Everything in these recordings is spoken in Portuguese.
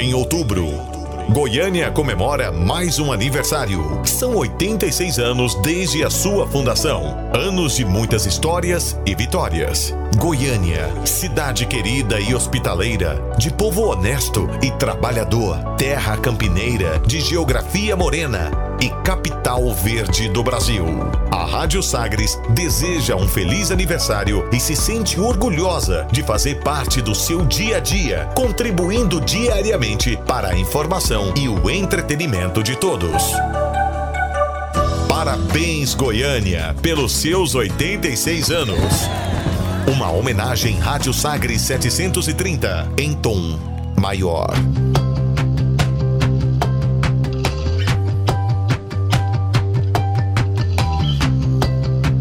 Em outubro, Goiânia comemora mais um aniversário. São 86 anos desde a sua fundação. Anos de muitas histórias e vitórias. Goiânia, cidade querida e hospitaleira, de povo honesto e trabalhador, terra campineira, de geografia morena e capital verde do Brasil. A Rádio Sagres deseja um feliz aniversário e se sente orgulhosa de fazer parte do seu dia a dia, contribuindo diariamente para a informação e o entretenimento de todos. Parabéns, Goiânia, pelos seus 86 anos. Uma homenagem Rádio Sagres 730 em tom maior.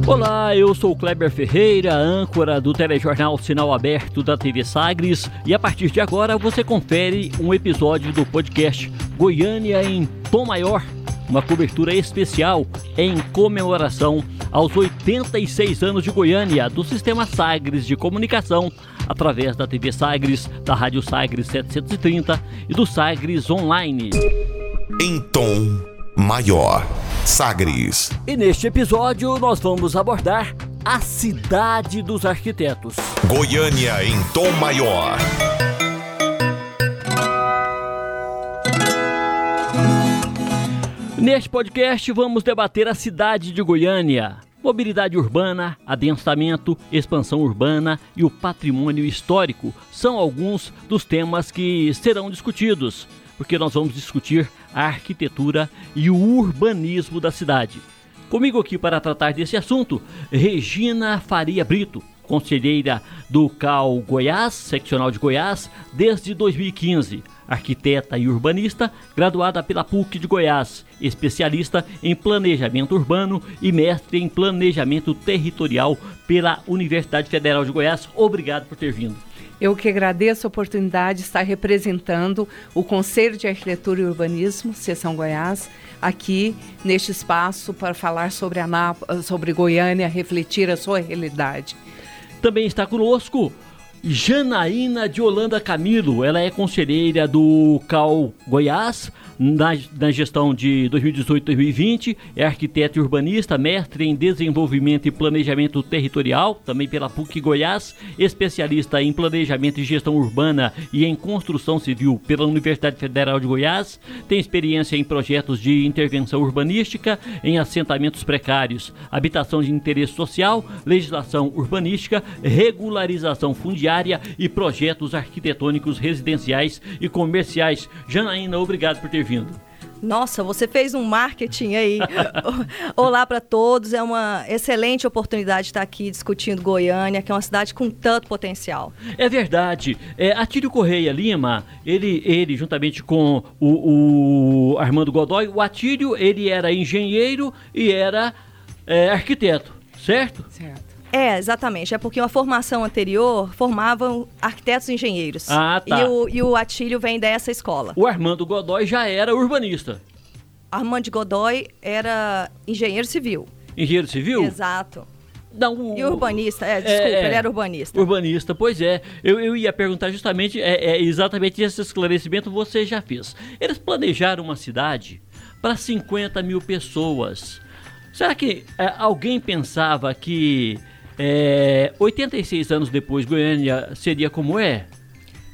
Olá, eu sou Kleber Ferreira, âncora do telejornal Sinal Aberto da TV Sagres, e a partir de agora você confere um episódio do podcast Goiânia em Tom Maior, uma cobertura especial em comemoração aos 86 anos de Goiânia do Sistema Sagres de Comunicação, através da TV Sagres, da Rádio Sagres 730 e do Sagres Online. Em tom maior. Sagres. E neste episódio nós vamos abordar a cidade dos arquitetos. Goiânia em tom maior. Neste podcast vamos debater a cidade de Goiânia. Mobilidade urbana, adensamento, expansão urbana e o patrimônio histórico são alguns dos temas que serão discutidos porque nós vamos discutir a arquitetura e o urbanismo da cidade. Comigo aqui para tratar desse assunto, Regina Faria Brito, conselheira do CAL Goiás, seccional de Goiás, desde 2015. Arquiteta e urbanista, graduada pela PUC de Goiás, especialista em planejamento urbano e mestre em planejamento territorial pela Universidade Federal de Goiás. Obrigado por ter vindo. Eu que agradeço a oportunidade de estar representando o Conselho de Arquitetura e Urbanismo, Seção Goiás, aqui neste espaço para falar sobre, a sobre Goiânia, refletir a sua realidade. Também está conosco Janaína de Holanda Camilo. Ela é conselheira do CAL Goiás, na, na gestão de 2018-2020, é arquiteto e urbanista, mestre em desenvolvimento e planejamento territorial, também pela PUC Goiás, especialista em planejamento e gestão urbana e em construção civil pela Universidade Federal de Goiás, tem experiência em projetos de intervenção urbanística em assentamentos precários, habitação de interesse social, legislação urbanística, regularização fundiária e projetos arquitetônicos residenciais e comerciais. Janaína, obrigado por ter vindo. Nossa, você fez um marketing aí. Olá para todos. É uma excelente oportunidade de estar aqui discutindo Goiânia, que é uma cidade com tanto potencial. É verdade. É, Atílio Correia Lima, ele, ele juntamente com o, o Armando Godoy, o Atílio, ele era engenheiro e era é, arquiteto, certo? Certo. É, exatamente. É porque uma formação anterior formavam arquitetos e engenheiros. Ah, tá. E o, e o Atílio vem dessa escola. O Armando Godoy já era urbanista. Armando Godoy era engenheiro civil. Engenheiro civil? Exato. Não, o, e urbanista, é, desculpa, é, ele era urbanista. Urbanista, pois é. Eu, eu ia perguntar justamente, é, é, exatamente esse esclarecimento você já fez. Eles planejaram uma cidade para 50 mil pessoas. Será que é, alguém pensava que é, 86 anos depois, Goiânia seria como é?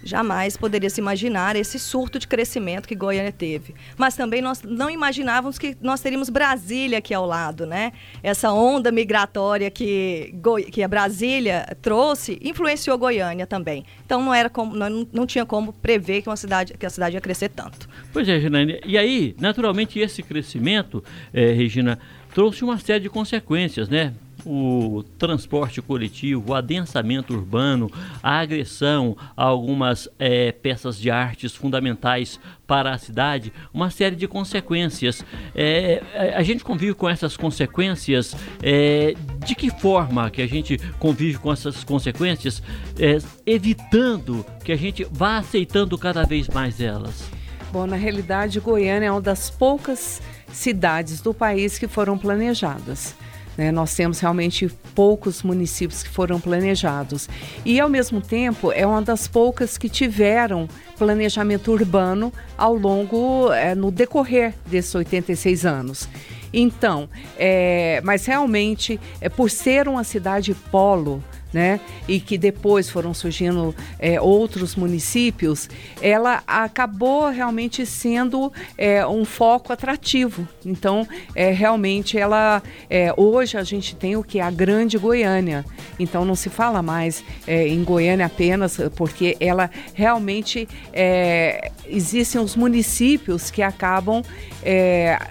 Jamais poderia se imaginar esse surto de crescimento que Goiânia teve. Mas também nós não imaginávamos que nós teríamos Brasília aqui ao lado, né? Essa onda migratória que, que a Brasília trouxe influenciou Goiânia também. Então não era como, não, não tinha como prever que, uma cidade, que a cidade ia crescer tanto. Pois é, Regina. E aí, naturalmente, esse crescimento, é, Regina, trouxe uma série de consequências, né? O transporte coletivo, o adensamento urbano, a agressão a algumas é, peças de artes fundamentais para a cidade, uma série de consequências. É, a gente convive com essas consequências. É, de que forma que a gente convive com essas consequências, evitando que a gente vá aceitando cada vez mais elas? Bom, na realidade, Goiânia é uma das poucas cidades do país que foram planejadas. Né? Nós temos realmente poucos municípios que foram planejados. E, ao mesmo tempo, é uma das poucas que tiveram planejamento urbano ao longo, é, no decorrer desses 86 anos. Então, é, mas realmente, é, por ser uma cidade polo, né? E que depois foram surgindo é, outros municípios, ela acabou realmente sendo é, um foco atrativo. Então, é, realmente, ela é, hoje a gente tem o que a Grande Goiânia. Então, não se fala mais é, em Goiânia apenas porque ela realmente é, existem os municípios que acabam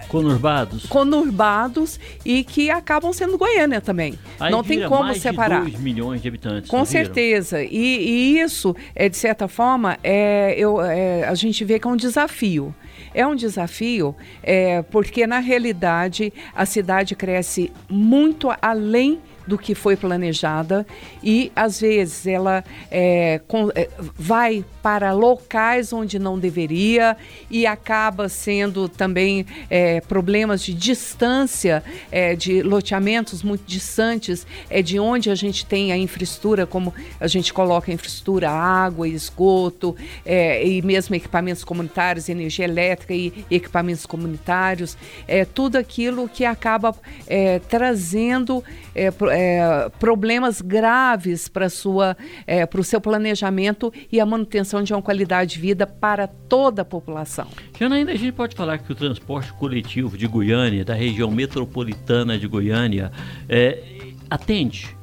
conurbados, conurbados e que acabam sendo Goiânia também. Aí não tem como separar. De 2 milhões de habitantes. Com certeza. E, e, isso, é, de certa forma, é, eu, é, a gente vê que é um desafio. É um desafio é, porque, na realidade, a cidade cresce muito além do que foi planejada e às vezes ela é, com, é, vai para locais onde não deveria e acaba sendo também é, problemas de distância é, de loteamentos muito distantes é de onde a gente tem a infraestrutura como a gente coloca a infraestrutura água esgoto é, e mesmo equipamentos comunitários energia elétrica e equipamentos comunitários. É tudo aquilo que acaba é, trazendo é, é, problemas graves para é, o seu planejamento e a manutenção de uma qualidade de vida para toda a população. Janaína, a gente pode falar que o transporte coletivo de Goiânia, da região metropolitana de Goiânia, é, atende?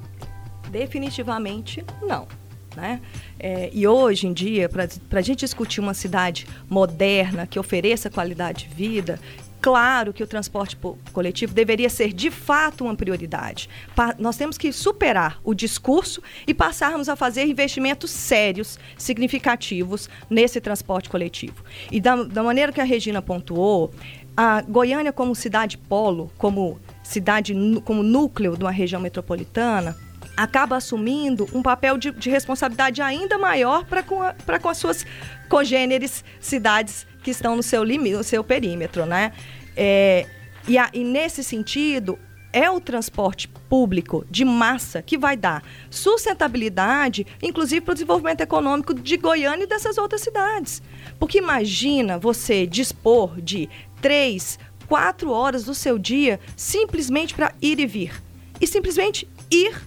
Definitivamente não. Né? É, e hoje em dia, para a gente discutir uma cidade moderna que ofereça qualidade de vida, Claro que o transporte coletivo deveria ser de fato uma prioridade. Pa nós temos que superar o discurso e passarmos a fazer investimentos sérios, significativos nesse transporte coletivo. E da, da maneira que a Regina pontuou, a Goiânia como cidade polo, como cidade como núcleo de uma região metropolitana, acaba assumindo um papel de, de responsabilidade ainda maior para com, com as suas congêneres cidades que estão no seu limite, no seu perímetro, né? É, e, a, e nesse sentido, é o transporte público de massa que vai dar sustentabilidade, inclusive para o desenvolvimento econômico de Goiânia e dessas outras cidades. Porque imagina você dispor de três, quatro horas do seu dia simplesmente para ir e vir. E simplesmente ir,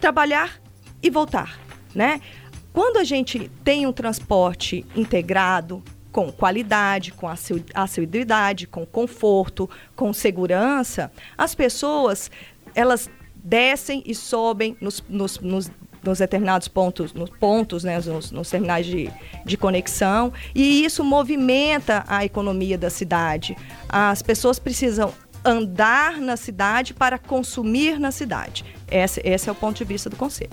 trabalhar e voltar, né? Quando a gente tem um transporte integrado, com qualidade, com assiduidade, com conforto, com segurança, as pessoas elas descem e sobem nos, nos, nos, nos determinados pontos, nos pontos, né, nos, nos terminais de, de conexão, e isso movimenta a economia da cidade. As pessoas precisam andar na cidade para consumir na cidade. Esse, esse é o ponto de vista do conselho.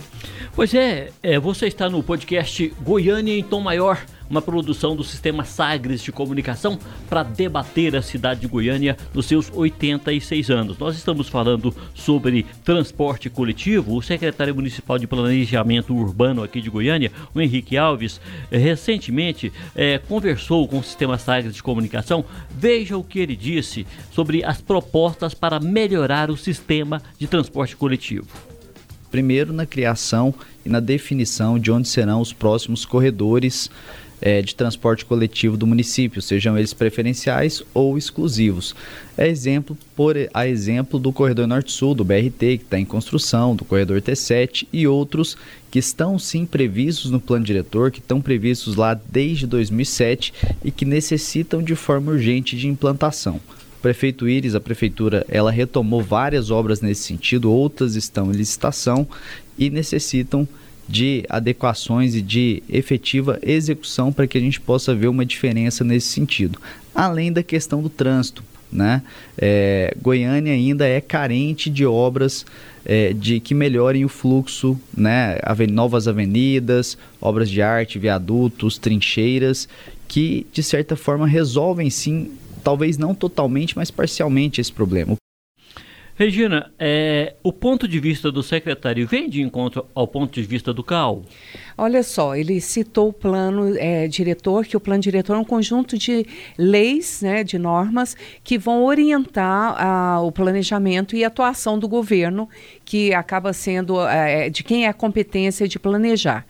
Pois é, é você está no podcast Goiânia em Tom Maior uma produção do Sistema Sagres de Comunicação para debater a cidade de Goiânia nos seus 86 anos. Nós estamos falando sobre transporte coletivo. O secretário municipal de Planejamento Urbano aqui de Goiânia, o Henrique Alves, recentemente é, conversou com o Sistema Sagres de Comunicação. Veja o que ele disse sobre as propostas para melhorar o sistema de transporte coletivo. Primeiro, na criação e na definição de onde serão os próximos corredores é, de transporte coletivo do município, sejam eles preferenciais ou exclusivos. É exemplo por a exemplo do corredor Norte-Sul, do BRT, que está em construção, do corredor T7 e outros que estão sim previstos no plano diretor, que estão previstos lá desde 2007 e que necessitam de forma urgente de implantação. O prefeito Íris, a prefeitura, ela retomou várias obras nesse sentido, outras estão em licitação e necessitam de adequações e de efetiva execução para que a gente possa ver uma diferença nesse sentido. Além da questão do trânsito, né? É, Goiânia ainda é carente de obras é, de que melhorem o fluxo, né? Novas avenidas, obras de arte, viadutos, trincheiras, que de certa forma resolvem sim, talvez não totalmente, mas parcialmente esse problema. Regina, é, o ponto de vista do secretário vem de encontro ao ponto de vista do CAL? Olha só, ele citou o plano é, diretor, que o plano diretor é um conjunto de leis, né, de normas, que vão orientar a, o planejamento e atuação do governo, que acaba sendo é, de quem é a competência de planejar.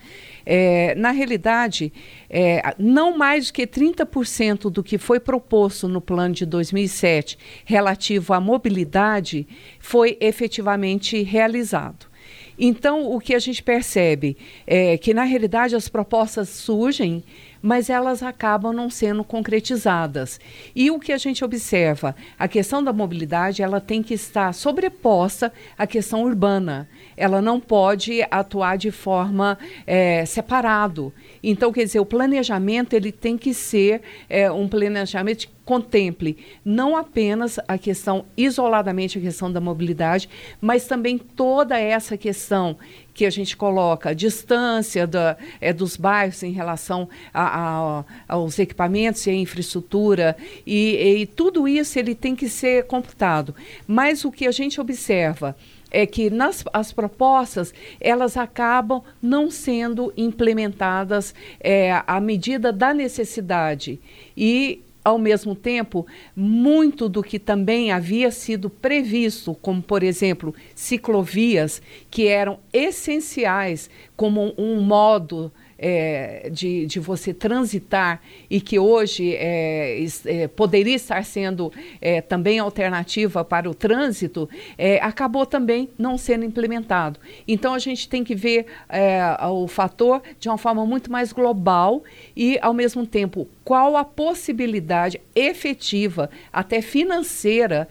É, na realidade, é, não mais do que 30% do que foi proposto no plano de 2007 relativo à mobilidade foi efetivamente realizado. Então, o que a gente percebe é que, na realidade, as propostas surgem, mas elas acabam não sendo concretizadas. E o que a gente observa, a questão da mobilidade, ela tem que estar sobreposta à questão urbana. Ela não pode atuar de forma é, separado. Então, quer dizer, o planejamento ele tem que ser é, um planejamento contemple não apenas a questão, isoladamente a questão da mobilidade, mas também toda essa questão que a gente coloca, a distância da, é, dos bairros em relação a, a, aos equipamentos e à infraestrutura, e, e tudo isso ele tem que ser computado. Mas o que a gente observa é que nas as propostas elas acabam não sendo implementadas é, à medida da necessidade e ao mesmo tempo, muito do que também havia sido previsto, como, por exemplo, ciclovias, que eram essenciais como um modo é, de, de você transitar e que hoje é, é, poderia estar sendo é, também alternativa para o trânsito, é, acabou também não sendo implementado. Então a gente tem que ver é, o fator de uma forma muito mais global e, ao mesmo tempo, qual a possibilidade efetiva, até financeira,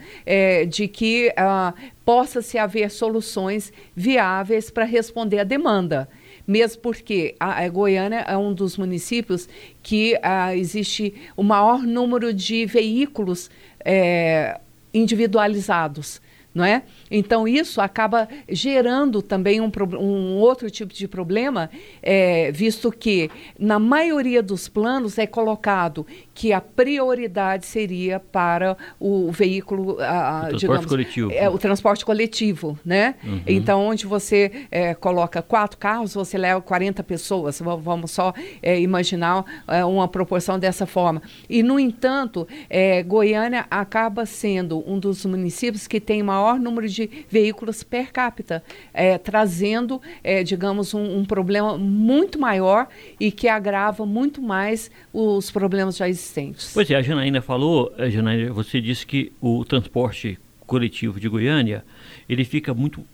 de que uh, possa se haver soluções viáveis para responder à demanda mesmo porque a, a Goiânia é um dos municípios que a, ah, existe o maior número de veículos é, individualizados não é? Então isso acaba gerando também um, um outro tipo de problema, é, visto que na maioria dos planos é colocado que a prioridade seria para o veículo, a, o transporte digamos, coletivo, é, o transporte coletivo, né? Uhum. Então onde você é, coloca quatro carros, você leva 40 pessoas. Vamos só é, imaginar é, uma proporção dessa forma. E no entanto, é, Goiânia acaba sendo um dos municípios que tem maior maior número de veículos per capita, é, trazendo, digamos, um, um, problema muito maior e que agrava muito mais os problemas já existentes. Pois é, a Janaína falou, a Janaína, você disse que o transporte coletivo de Goiânia ele fica muito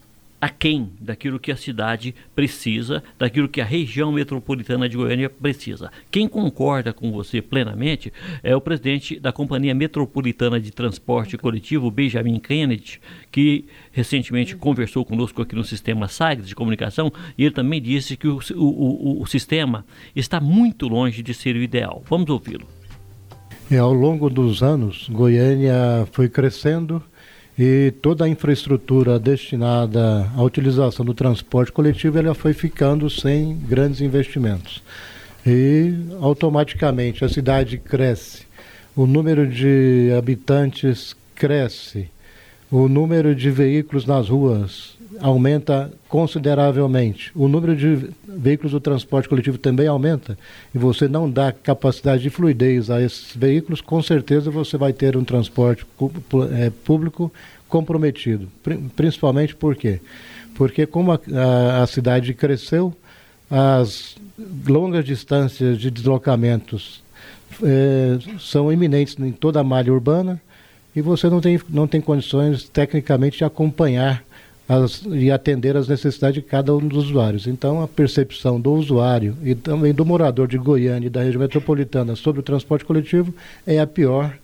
aquém daquilo que a cidade precisa, daquilo que a região metropolitana de Goiânia precisa. Quem concorda com você plenamente é o presidente da Companhia Metropolitana de Transporte Coletivo, Benjamin Kennedy, que recentemente conversou conosco aqui no sistema SAGS de comunicação e ele também disse que o, o, o, o sistema está muito longe de ser o ideal. Vamos ouvi-lo. É, ao longo dos anos, Goiânia foi crescendo e toda a infraestrutura destinada à utilização do transporte coletivo ela foi ficando sem grandes investimentos. E automaticamente a cidade cresce, o número de habitantes cresce, o número de veículos nas ruas aumenta consideravelmente. O número de veículos do transporte coletivo também aumenta e você não dá capacidade de fluidez a esses veículos, com certeza você vai ter um transporte é, público comprometido. Principalmente por quê? Porque como a, a, a cidade cresceu, as longas distâncias de deslocamentos é, são iminentes em toda a malha urbana e você não tem, não tem condições tecnicamente de acompanhar as, e atender às necessidades de cada um dos usuários. Então, a percepção do usuário e também do morador de Goiânia e da região metropolitana sobre o transporte coletivo é a pior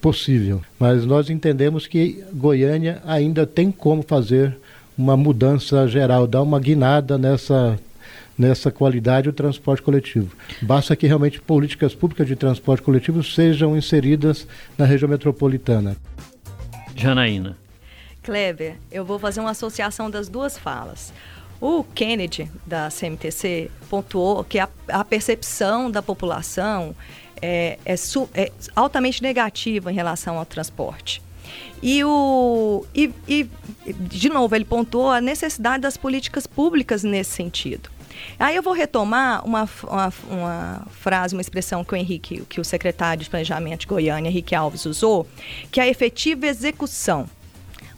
possível. Mas nós entendemos que Goiânia ainda tem como fazer uma mudança geral, dar uma guinada nessa nessa qualidade do transporte coletivo. Basta que realmente políticas públicas de transporte coletivo sejam inseridas na região metropolitana. Janaína. Kleber, eu vou fazer uma associação das duas falas. O Kennedy, da CMTC, pontuou que a, a percepção da população é, é, su, é, altamente negativa em relação ao transporte. E, o, e, e, de novo, ele pontuou a necessidade das políticas públicas nesse sentido. Aí eu vou retomar uma, uma, uma, frase, uma expressão que o Henrique, que o secretário de Planejamento de Goiânia, Henrique Alves, usou, que é a efetiva execução.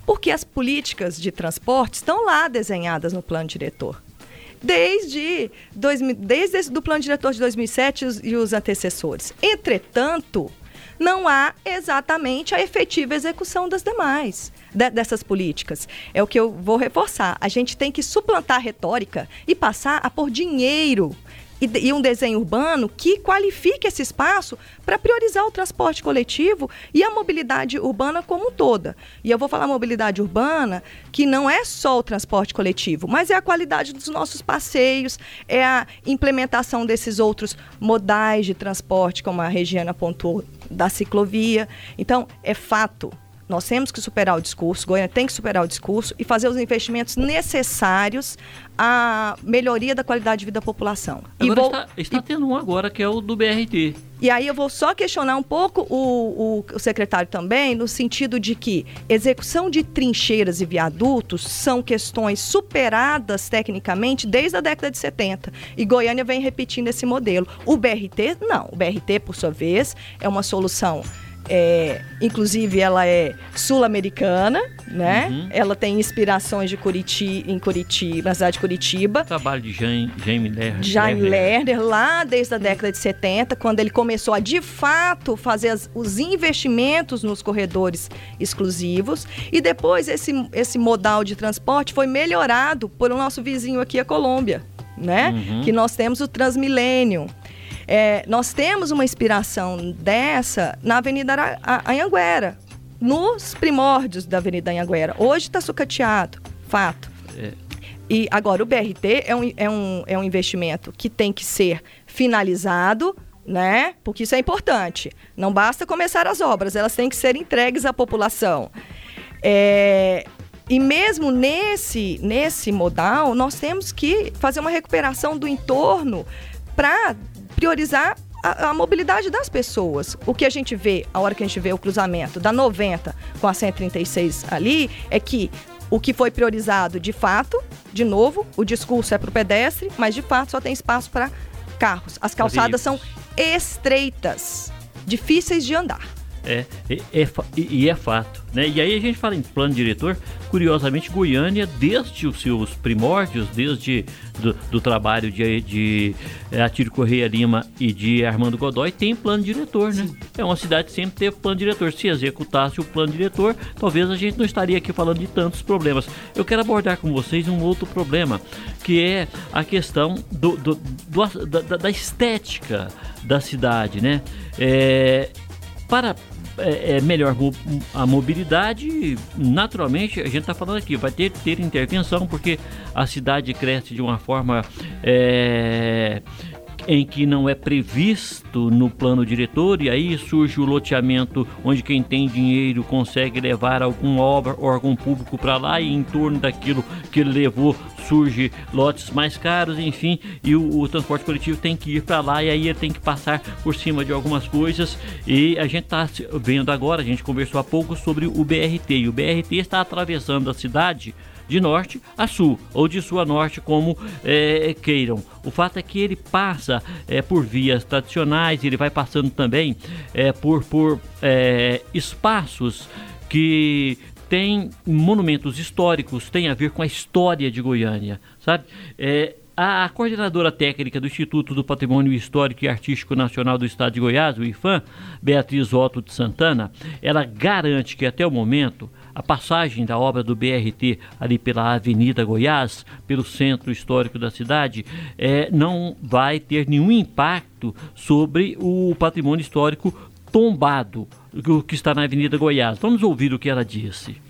Porque as políticas de transporte estão lá desenhadas no plano diretor. Desde, dois, desde o plano diretor de 2007 e os, e os antecessores. Entretanto, não há exatamente a efetiva execução das demais de, dessas políticas. É o que eu vou reforçar. A gente tem que suplantar a retórica e passar a pôr dinheiro e, e, um desenho urbano que qualifique esse espaço para priorizar o transporte coletivo e a mobilidade urbana como toda. E eu vou falar mobilidade urbana que não é só o transporte coletivo, mas é a qualidade dos nossos passeios, é a implementação desses outros modais de transporte, como a Regiana pontuou, da ciclovia. Então, é fato nós temos que superar o discurso, Goiânia tem que superar o discurso e fazer os investimentos necessários à melhoria da qualidade de vida da população. Agora vou, está, está e, tendo um agora que é o do BRT. E aí eu vou só questionar um pouco o, o, o, secretário também, no sentido de que execução de trincheiras e viadutos são questões superadas tecnicamente desde a década de 70. E Goiânia vem repetindo esse modelo. O BRT, não. O BRT, por sua vez, é uma solução é, inclusive, ela é sul-americana, né? Uhum. Ela tem inspirações de Curitiba, em Curitiba, na cidade de Curitiba. Trabalho de Jaime Lerner. Jaime Lerner, lá desde a década de 70, quando ele começou a, de fato, fazer as, os investimentos nos corredores exclusivos. E depois esse, esse modal de transporte foi melhorado por o nosso vizinho aqui, a Colômbia, né? Uhum. Que nós temos o Transmilênio. É, nós temos uma inspiração dessa na Avenida Anhanguera, nos primórdios da Avenida Anhanguera. Hoje está sucateado, fato. É. E agora, o BRT é um, é, um, é um investimento que tem que ser finalizado, né? Porque isso é importante. Não basta começar as obras, elas têm que ser entregues à população. É, e mesmo nesse, nesse modal, nós temos que fazer uma recuperação do entorno para priorizar a, a, mobilidade das pessoas. O que a gente vê, a hora que a gente vê o cruzamento da 90 com a 136 ali, é que o que foi priorizado de fato, de novo, o discurso é para o pedestre, mas de fato só tem espaço para carros. As calçadas são estreitas, difíceis de andar. É, é, é, e é fato. Né? E aí a gente fala em plano diretor, curiosamente Goiânia, desde os seus primórdios, desde do, do trabalho de, de é, Atílio Correia Lima e de Armando Godoy, tem plano diretor, né? Sim. É uma cidade que sempre teve plano diretor. Se executasse o plano diretor, talvez a gente não estaria aqui falando de tantos problemas. Eu quero abordar com vocês um outro problema, que é a questão do, do, do da, da, estética da cidade, né? É, para é, é melhor a mobilidade, naturalmente, a gente está falando aqui, vai ter ter intervenção, porque a cidade cresce de uma forma é, em que não é previsto no plano diretor e aí surge o loteamento onde quem tem dinheiro consegue levar alguma obra ou órgão público para lá e em torno daquilo que ele levou surge lotes mais caros, enfim, e o, o transporte coletivo tem que ir para lá e aí ele tem que passar por cima de algumas coisas. E a gente está vendo agora, a gente conversou há pouco sobre o BRT e o BRT está atravessando a cidade de norte a sul, ou de sul a norte, como é, queiram. O fato é que ele passa é, por vias tradicionais, ele vai passando também é, por, por espaços que têm monumentos históricos, tem a ver com a história de Goiânia, sabe? É, a coordenadora técnica do Instituto do Patrimônio Histórico e Artístico Nacional do Estado de Goiás, o IFAM, Beatriz Otto de Santana, ela garante que até o momento a passagem da obra do BRT ali pela Avenida Goiás, pelo centro histórico da cidade, é, não vai ter nenhum impacto sobre o patrimônio histórico tombado que está na Avenida Goiás. Vamos ouvir o que ela disse.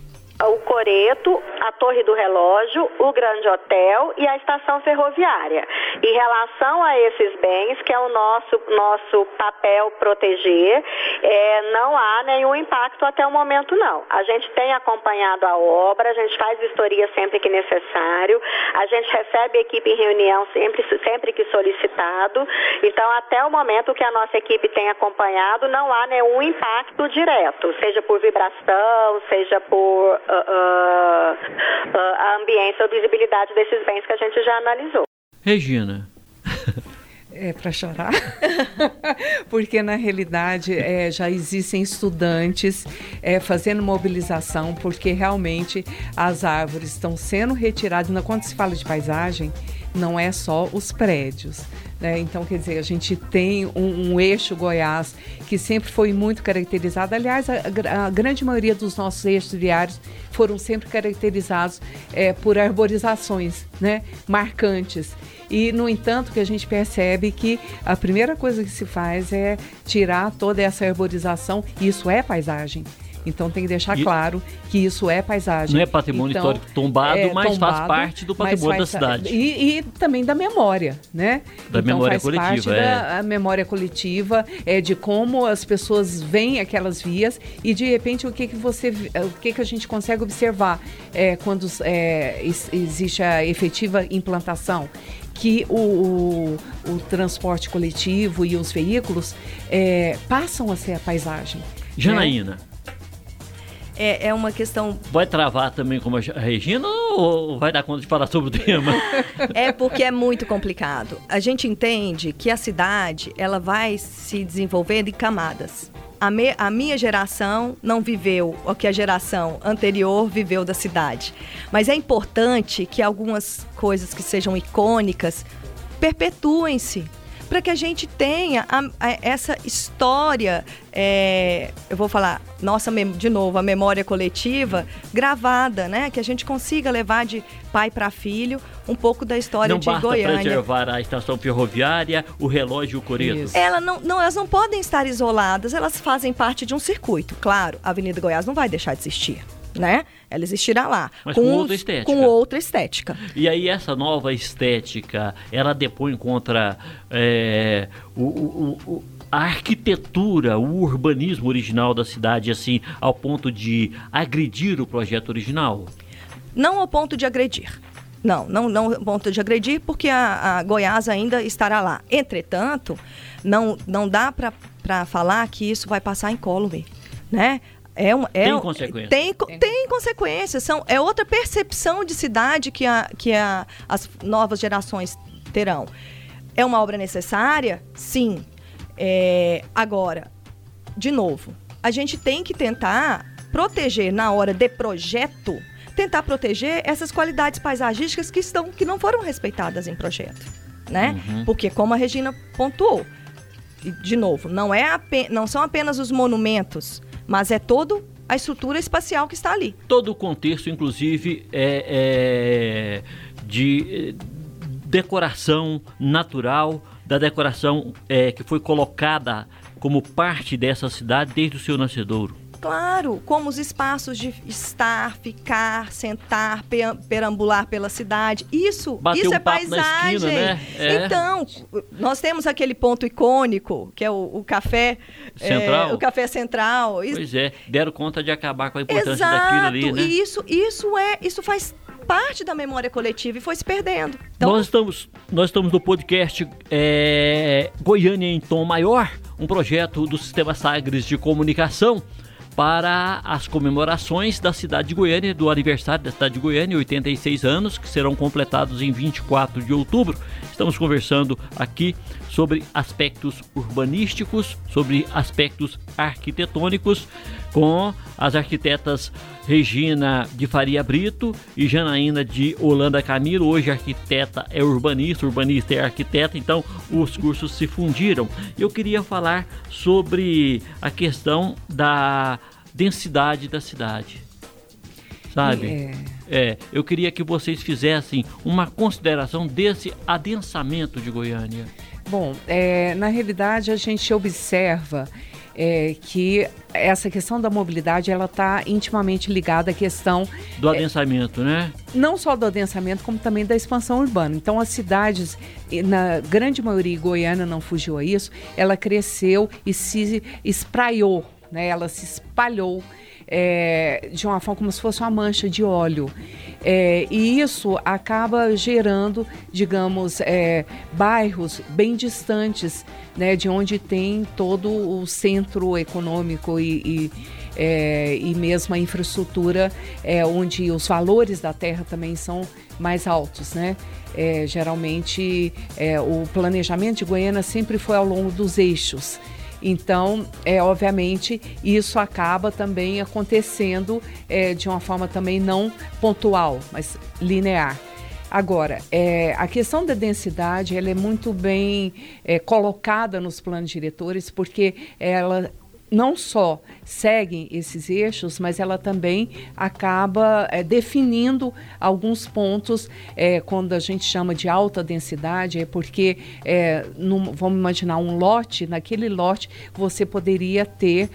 O Coreto, a Torre do Relógio, o Grande Hotel e a estação ferroviária. Em relação a esses bens, que é o nosso, nosso papel proteger, é, não há nenhum impacto até o momento, não. A gente tem acompanhado a obra, a gente faz vistoria sempre que necessário, a gente recebe a equipe em reunião sempre, sempre que solicitado. Então, até o momento que a nossa equipe tem acompanhado, não há nenhum impacto direto, seja por vibração, seja por uh, a ambiência ou visibilidade desses bens que a gente já analisou. Regina. É para chorar, porque na realidade é, já existem estudantes é, fazendo mobilização, porque realmente as árvores estão sendo retiradas. Quando se fala de paisagem, não é só os prédios. Né? Então, quer dizer, a gente tem um, um, eixo Goiás que sempre foi muito caracterizado. Aliás, a, a, grande maioria dos nossos eixos viários foram sempre caracterizados é, por arborizações né? marcantes. E, no entanto, que a gente percebe que a primeira coisa que se faz é tirar toda essa arborização. Isso é paisagem. Então tem que deixar e claro que isso é paisagem. Não é patrimônio então, histórico tombado, é, mas tombado, faz parte do patrimônio da cidade. E, e, também da memória, né? Da então, memória faz coletiva. Parte é. da memória coletiva, é, de como as pessoas veem aquelas vias e de repente o que, que você o que, que a gente consegue observar é, quando é, existe a efetiva implantação que o, o, o, transporte coletivo e os veículos é, passam a ser a paisagem. Janaína, né? É, é uma questão. Vai travar também como a Regina ou vai dar conta de falar sobre o tema? é porque é muito complicado. A gente entende que a cidade ela vai se desenvolvendo em camadas. A, me, a, minha geração não viveu o que a geração anterior viveu da cidade. Mas é importante que algumas coisas que sejam icônicas perpetuem-se para que a gente tenha a, a, essa história, é, eu vou falar, nossa, de novo, a memória coletiva gravada, né? Que a gente consiga levar de pai para filho um pouco da história não de basta Goiânia. preservar a estação ferroviária, o relógio e o coreto. Ela não, não, elas não podem estar isoladas, elas fazem parte de um circuito. Claro, a Avenida Goiás não vai deixar de existir né? Ela existirá lá. Mas com, com outra estética. Com outra estética. E aí essa nova estética, ela depõe contra é, o, o, o a arquitetura, o urbanismo original da cidade, assim, ao ponto de agredir o projeto original? Não ao ponto de agredir. Não, não, não ao ponto de agredir, porque a, a Goiás ainda estará lá. Entretanto, não, não dá para falar que isso vai passar incólume. Né? É um, é, tem consequências. Tem, tem consequências. São, é outra percepção de cidade que, a, que a, as novas gerações terão. É uma obra necessária? Sim. É, agora, de novo, a gente tem que tentar proteger na hora de projeto, tentar proteger essas qualidades paisagísticas que estão que não foram respeitadas em projeto, né? Uhum. Porque como a Regina pontuou, de novo, não é não são apenas os monumentos mas é todo a estrutura espacial que está ali. Todo o contexto, inclusive, é, é de decoração natural, da decoração é, que foi colocada como parte dessa cidade desde o seu nascedouro. Claro, como os espaços de estar, ficar, sentar, perambular pela cidade. Isso, Bater isso um é paisagem. Esquina, né? é. Então, nós temos aquele ponto icônico, que é o, o café é, central. É, o café central. Pois é, deram conta de acabar com a importância Exato. daquilo ali, né? E isso, isso é, isso faz parte da memória coletiva e foi se perdendo. Então... Nós, estamos, nós estamos no podcast é, Goiânia em Tom Maior, um projeto do Sistema Sagres de Comunicação para as comemorações da cidade de Goiânia, do aniversário da cidade de Goiânia, 86 anos, que serão completados em 24 de outubro. Estamos conversando aqui sobre aspectos urbanísticos, sobre aspectos arquitetônicos, com as arquitetas Regina de Faria Brito e Janaína de Holanda Camilo. Hoje arquiteta é urbanista, urbanista é arquiteta, então os cursos se fundiram. Eu queria falar sobre a questão da densidade da cidade. Sabe? É. é, eu queria que vocês fizessem uma consideração desse adensamento de Goiânia. Bom, é, na realidade a gente observa é, que essa questão da mobilidade ela está intimamente ligada à questão do adensamento, é, né? Não só do adensamento, como também da expansão urbana. Então, as cidades, na grande maioria, Goiânia não fugiu a isso, ela cresceu e se espraiou, né? Ela se espalhou é, de uma forma como se fosse uma mancha de óleo. É, e isso acaba gerando, digamos, é, bairros bem distantes né, de onde tem todo o centro econômico e, e é, e mesmo a infraestrutura, é, onde os valores da terra também são mais altos, né? É, geralmente, o planejamento de Goiânia sempre foi ao longo dos eixos. Então, é, obviamente, isso acaba também acontecendo é, de uma forma também não pontual, mas linear. Agora, é, a questão da densidade ela é muito bem é, colocada nos planos diretores, porque ela não só seguem esses eixos, mas ela também acaba é, definindo alguns pontos é, quando a gente chama de alta densidade, é porque é, num, vamos imaginar um lote, naquele lote você poderia ter,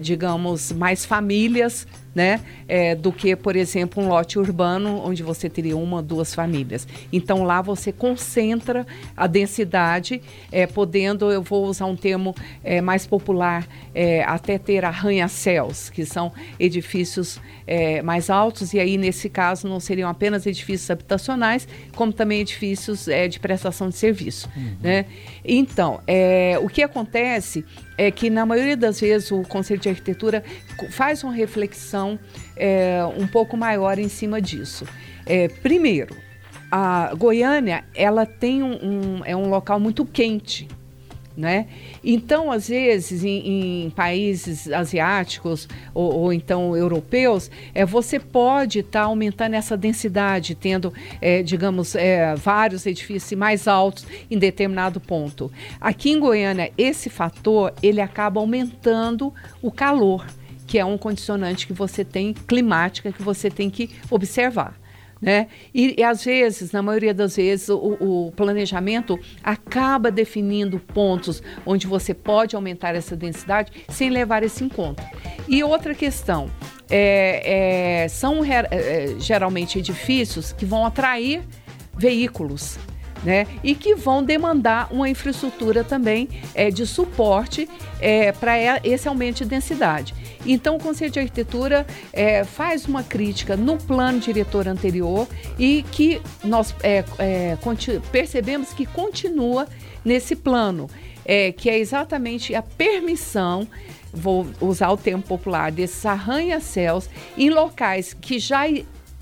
digamos, mais famílias né? É, do que, por exemplo, um lote urbano onde você teria uma, duas famílias. Então lá você concentra a densidade, é, podendo, eu vou usar um termo é, mais popular, é, até ter arranha-céus, que são edifícios é, mais altos, e aí nesse caso não seriam apenas edifícios habitacionais, como também edifícios é, de prestação de serviço. Uhum. Né? Então, o que acontece é que na maioria das vezes o Conselho de Arquitetura faz uma reflexão é, um pouco maior em cima disso. É, primeiro, a Goiânia ela tem um, um, é um local muito quente né? Então, às vezes, em, em países asiáticos ou, ou, então europeus, é, você pode estar tá aumentando essa densidade, tendo, é, digamos, é, vários edifícios mais altos em determinado ponto. Aqui em Goiânia, esse fator ele acaba aumentando o calor, que é um condicionante que você tem climática que você tem que observar. Né? E, e, às vezes, na maioria das vezes, o, o, planejamento acaba definindo pontos onde você pode aumentar essa densidade sem levar isso em conta. E outra questão, é, é, são é, é, geralmente edifícios que vão atrair veículos né? E que vão demandar uma infraestrutura também é, de suporte é, para esse aumento de densidade. Então, o Conselho de Arquitetura é, faz uma crítica no plano diretor anterior e que nós é, é, percebemos que continua nesse plano, é, que é exatamente a permissão vou usar o termo popular, desses arranha-céus em locais que já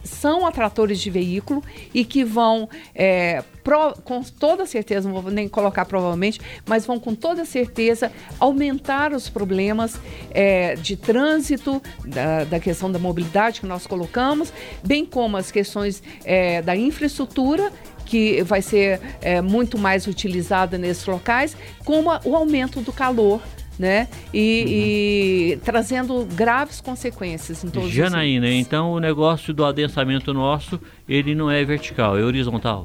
são atratores de veículo e que vão, é, pro, com toda certeza, não vou nem colocar provavelmente, mas vão com toda certeza aumentar os problemas é, de trânsito, da, da, questão da mobilidade que nós colocamos, bem como as questões é, da infraestrutura que vai ser é, muito mais utilizada nesses locais, como o aumento do calor né? E, uhum. e, trazendo graves consequências em todos Janaína, então o negócio do adensamento nosso, ele não é vertical, é horizontal.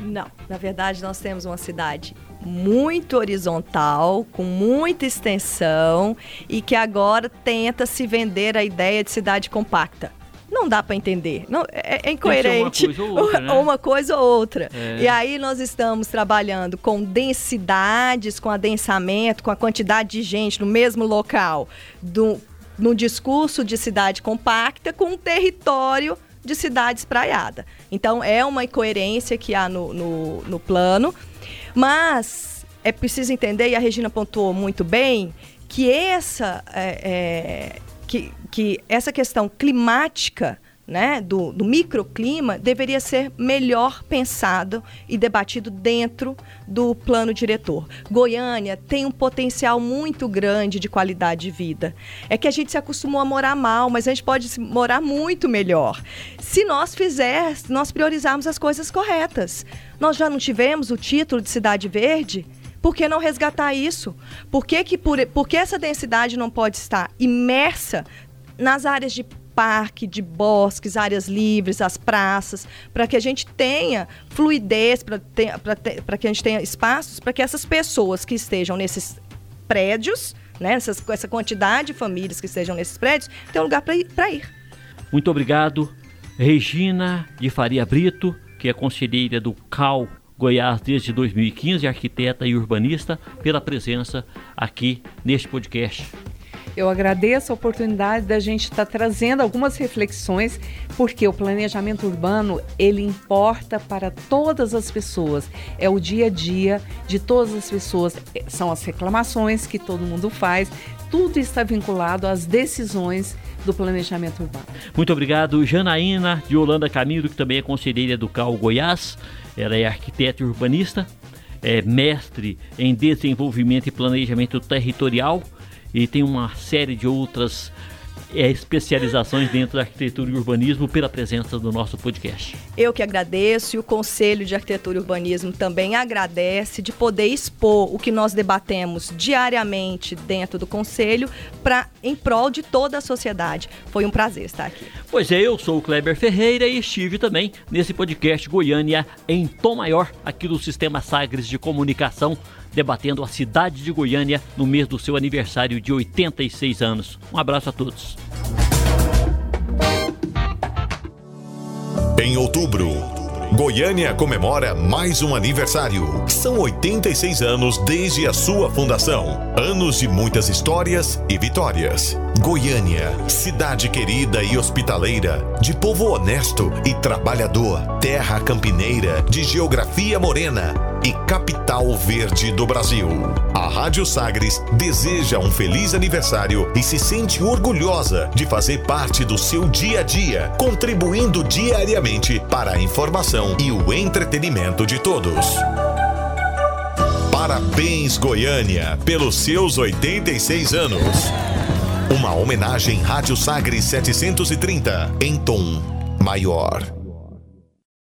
Não, na verdade nós temos uma cidade muito horizontal, com muita extensão e que agora tenta se vender a ideia de cidade compacta não dá para entender. Não, é, é incoerente. Uma coisa ou outra. Né? uma coisa ou outra. É. E aí nós estamos trabalhando com densidades, com adensamento, com a quantidade de gente no mesmo local, do, no discurso de cidade compacta, com um território de cidade espraiada. Então é uma incoerência que há no, no, no plano, mas é preciso entender, e a Regina pontuou muito bem, que essa é, é, que, que essa questão climática né, do, do, microclima deveria ser melhor pensado e debatido dentro do plano diretor. Goiânia tem um potencial muito grande de qualidade de vida. É que a gente se acostumou a morar mal, mas a gente pode morar muito melhor. Se nós fizermos, nós priorizarmos as coisas corretas. Nós já não tivemos o título de cidade verde? Por que não resgatar isso? Por que, que por, por que essa densidade não pode estar imersa nas áreas de parque, de bosques, áreas livres, as praças, para que a gente tenha fluidez, para que a gente tenha espaços para que essas pessoas que estejam nesses prédios, né, essas, essa quantidade de famílias que estejam nesses prédios, ter um lugar para ir, ir. Muito obrigado, Regina de Faria Brito, que é conselheira do CAL Goiás desde 2015, arquiteta e urbanista, pela presença aqui neste podcast. Eu agradeço a oportunidade da gente estar tá trazendo algumas reflexões, porque o planejamento urbano ele importa para todas as pessoas. É o dia a dia de todas as pessoas. São as reclamações que todo mundo faz. Tudo está vinculado às decisões do planejamento urbano. Muito obrigado, Janaína de Holanda Camilo, que também é conselheira do CAL Goiás. Ela é arquiteta e urbanista, é mestre em desenvolvimento e planejamento territorial e tem uma série de outras é, especializações dentro da arquitetura e urbanismo pela presença do nosso podcast. Eu que agradeço e o Conselho de Arquitetura e Urbanismo também agradece de poder expor o que nós debatemos diariamente dentro do Conselho para em prol de toda a sociedade. Foi um prazer estar aqui. Pois é, eu sou o Kleber Ferreira e estive também nesse podcast Goiânia em Tom Maior, aqui do Sistema Sagres de Comunicação debatendo a cidade de Goiânia no mês do seu aniversário de 86 anos. Um abraço a todos. Em outubro, Goiânia comemora mais um aniversário. São 86 anos desde a sua fundação. Anos de muitas histórias e vitórias. Goiânia, cidade querida e hospitaleira, de povo honesto e trabalhador, terra campineira, de geografia morena e capital verde do Brasil. A Rádio Sagres deseja um feliz aniversário e se sente orgulhosa de fazer parte do seu dia a dia, contribuindo diariamente para a informação e o entretenimento de todos. Parabéns, Goiânia, pelos seus 86 anos. Uma homenagem Rádio Sagres 730 em tom maior.